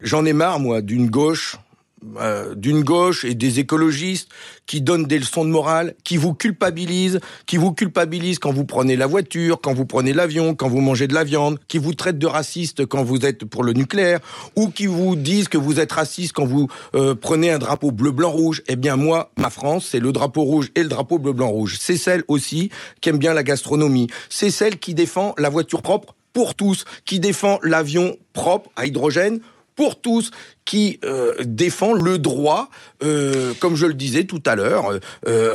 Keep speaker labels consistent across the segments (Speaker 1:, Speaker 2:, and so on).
Speaker 1: J'en ai marre, moi, d'une gauche euh, d'une gauche et des écologistes qui donnent des leçons de morale, qui vous culpabilisent, qui vous culpabilisent quand vous prenez la voiture, quand vous prenez l'avion, quand vous mangez de la viande, qui vous traitent de raciste quand vous êtes pour le nucléaire, ou qui vous disent que vous êtes raciste quand vous euh, prenez un drapeau bleu, blanc, rouge. Eh bien moi, ma France, c'est le drapeau rouge et le drapeau bleu, blanc, rouge. C'est celle aussi qui aime bien la gastronomie. C'est celle qui défend la voiture propre pour tous, qui défend l'avion propre à hydrogène pour tous, qui euh, défend le droit, euh, comme je le disais tout à l'heure, euh,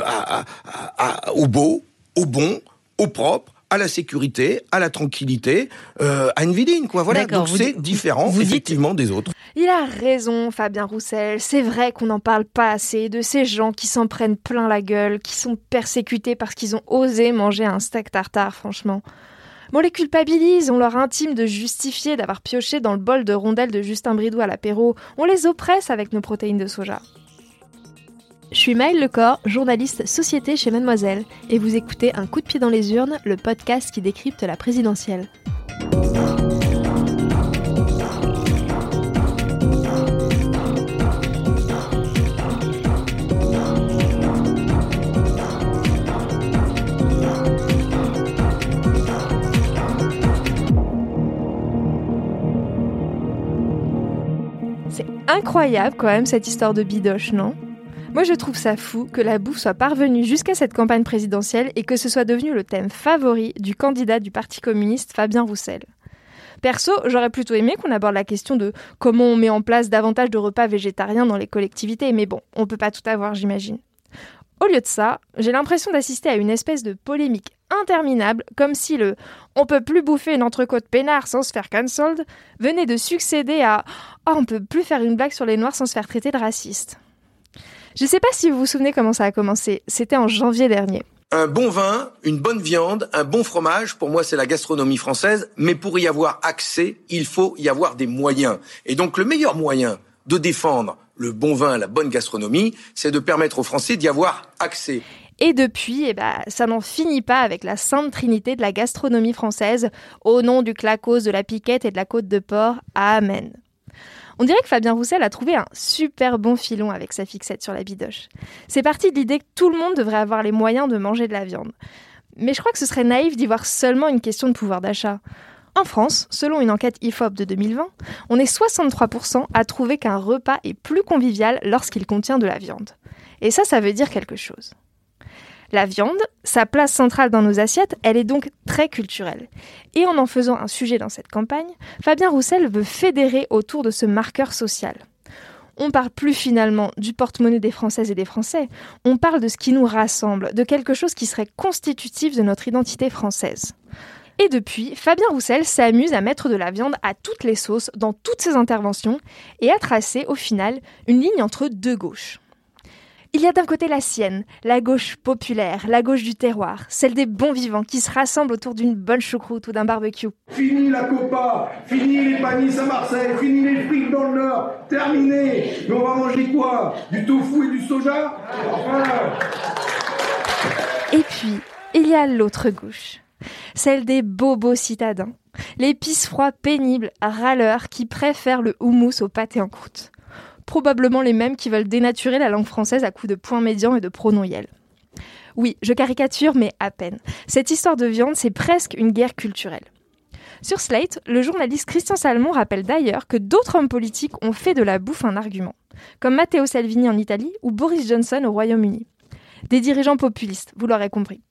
Speaker 1: au beau, au bon, au propre, à la sécurité, à la tranquillité, à une vie digne, quoi. Voilà. Donc c'est différent, effectivement, des autres.
Speaker 2: Il a raison, Fabien Roussel. C'est vrai qu'on n'en parle pas assez de ces gens qui s'en prennent plein la gueule, qui sont persécutés parce qu'ils ont osé manger un steak tartare, franchement. On les culpabilise, on leur intime de justifier d'avoir pioché dans le bol de rondelles de Justin Bridou à l'apéro, on les oppresse avec nos protéines de soja. Je suis Maëlle Lecor, journaliste société chez Mademoiselle, et vous écoutez Un coup de pied dans les urnes, le podcast qui décrypte la présidentielle. Incroyable quand même cette histoire de bidoche, non? Moi je trouve ça fou que la bouffe soit parvenue jusqu'à cette campagne présidentielle et que ce soit devenu le thème favori du candidat du Parti communiste Fabien Roussel. Perso, j'aurais plutôt aimé qu'on aborde la question de comment on met en place davantage de repas végétariens dans les collectivités, mais bon, on peut pas tout avoir, j'imagine. Au lieu de ça, j'ai l'impression d'assister à une espèce de polémique interminable, comme si le on peut plus bouffer une entrecôte peinard sans se faire cancelled venait de succéder à oh, on peut plus faire une blague sur les noirs sans se faire traiter de raciste. Je sais pas si vous vous souvenez comment ça a commencé, c'était en janvier dernier.
Speaker 1: Un bon vin, une bonne viande, un bon fromage, pour moi c'est la gastronomie française, mais pour y avoir accès, il faut y avoir des moyens. Et donc le meilleur moyen de défendre le bon vin, la bonne gastronomie, c'est de permettre aux Français d'y avoir accès.
Speaker 2: Et depuis, eh ben, ça n'en finit pas avec la sainte trinité de la gastronomie française, au nom du clacos, de la piquette et de la côte de porc. Amen. On dirait que Fabien Roussel a trouvé un super bon filon avec sa fixette sur la bidoche. C'est parti de l'idée que tout le monde devrait avoir les moyens de manger de la viande. Mais je crois que ce serait naïf d'y voir seulement une question de pouvoir d'achat. En France, selon une enquête IFOP de 2020, on est 63% à trouver qu'un repas est plus convivial lorsqu'il contient de la viande. Et ça, ça veut dire quelque chose. La viande, sa place centrale dans nos assiettes, elle est donc très culturelle. Et en en faisant un sujet dans cette campagne, Fabien Roussel veut fédérer autour de ce marqueur social. On parle plus finalement du porte-monnaie des Françaises et des Français, on parle de ce qui nous rassemble, de quelque chose qui serait constitutif de notre identité française. Et depuis, Fabien Roussel s'amuse à mettre de la viande à toutes les sauces dans toutes ses interventions et à tracer au final une ligne entre deux gauches. Il y a d'un côté la sienne, la gauche populaire, la gauche du terroir, celle des bons vivants qui se rassemblent autour d'une bonne choucroute ou d'un barbecue.
Speaker 3: Fini la copa, fini les panis à Marseille, fini les frites dans le Nord, terminé. Mais on va manger quoi? Du tofu et du soja?
Speaker 2: Et puis, il y a l'autre gauche celle des bobos citadins, les froids pénibles, râleurs qui préfèrent le houmous au pâté en croûte. Probablement les mêmes qui veulent dénaturer la langue française à coups de points médians et de pronoms Oui, je caricature, mais à peine. Cette histoire de viande, c'est presque une guerre culturelle. Sur Slate, le journaliste Christian Salmon rappelle d'ailleurs que d'autres hommes politiques ont fait de la bouffe un argument, comme Matteo Salvini en Italie ou Boris Johnson au Royaume-Uni. Des dirigeants populistes, vous l'aurez compris.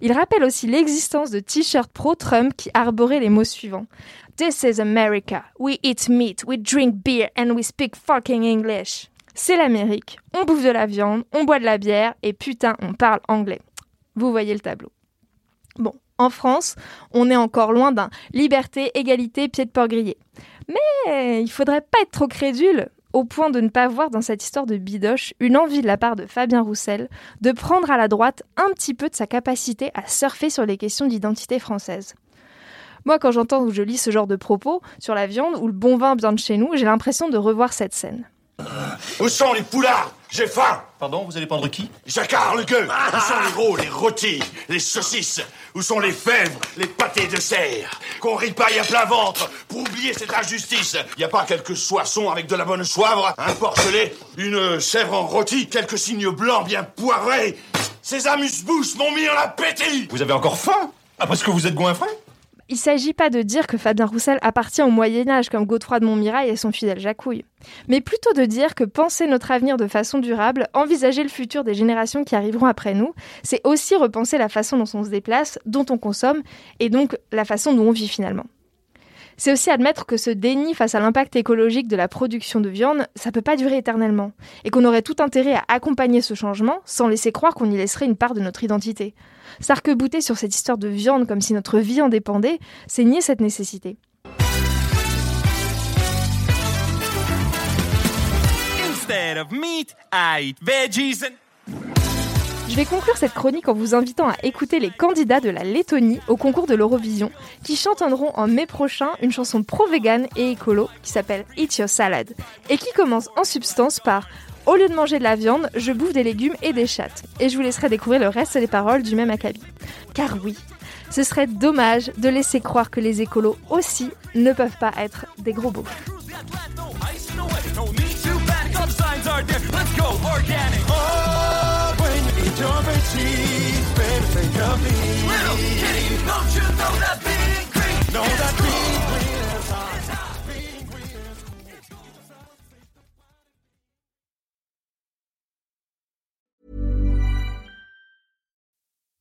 Speaker 2: Il rappelle aussi l'existence de t-shirts pro-Trump qui arboraient les mots suivants. This is America. We eat meat, we drink beer and we speak fucking English. C'est l'Amérique. On bouffe de la viande, on boit de la bière et putain, on parle anglais. Vous voyez le tableau. Bon, en France, on est encore loin d'un liberté, égalité, pied de porc grillé. Mais il faudrait pas être trop crédule au point de ne pas voir dans cette histoire de bidoche une envie de la part de Fabien Roussel de prendre à la droite un petit peu de sa capacité à surfer sur les questions d'identité française. Moi, quand j'entends ou je lis ce genre de propos sur la viande ou le bon vin bien de chez nous, j'ai l'impression de revoir cette scène.
Speaker 4: Où sont les poulards? J'ai faim Pardon, vous allez prendre qui
Speaker 5: Jacquard, le gueux Où sont les rôles, les rôtis, les saucisses Où sont les fèvres, les pâtés de serre Qu'on ripaille à plein ventre pour oublier cette injustice. Y a pas quelques soissons avec de la bonne soivre, un porcelet, une sèvre en rôti, quelques signes blancs bien poivrés. Ces amuse-bouches m'ont mis en appétit.
Speaker 4: Vous avez encore faim? Après ce que vous êtes goinfré?
Speaker 2: Il s'agit pas de dire que Fabien Roussel appartient au Moyen-Âge comme Godefroy de Montmirail et son fidèle Jacouille, mais plutôt de dire que penser notre avenir de façon durable, envisager le futur des générations qui arriveront après nous, c'est aussi repenser la façon dont on se déplace, dont on consomme, et donc la façon dont on vit finalement. C'est aussi admettre que ce déni face à l'impact écologique de la production de viande, ça peut pas durer éternellement, et qu'on aurait tout intérêt à accompagner ce changement sans laisser croire qu'on y laisserait une part de notre identité. S'arc-bouter sur cette histoire de viande comme si notre vie en dépendait, c'est nier cette nécessité. Je vais conclure cette chronique en vous invitant à écouter les candidats de la Lettonie au concours de l'Eurovision, qui chantonneront en mai prochain une chanson pro-vegan et écolo qui s'appelle Eat Your Salad, et qui commence en substance par Au lieu de manger de la viande, je bouffe des légumes et des chattes. Et je vous laisserai découvrir le reste des paroles du même acabit. Car oui, ce serait dommage de laisser croire que les écolos aussi ne peuvent pas être des gros beaufs.
Speaker 6: y baby, think of me. Little kitty, don't you know that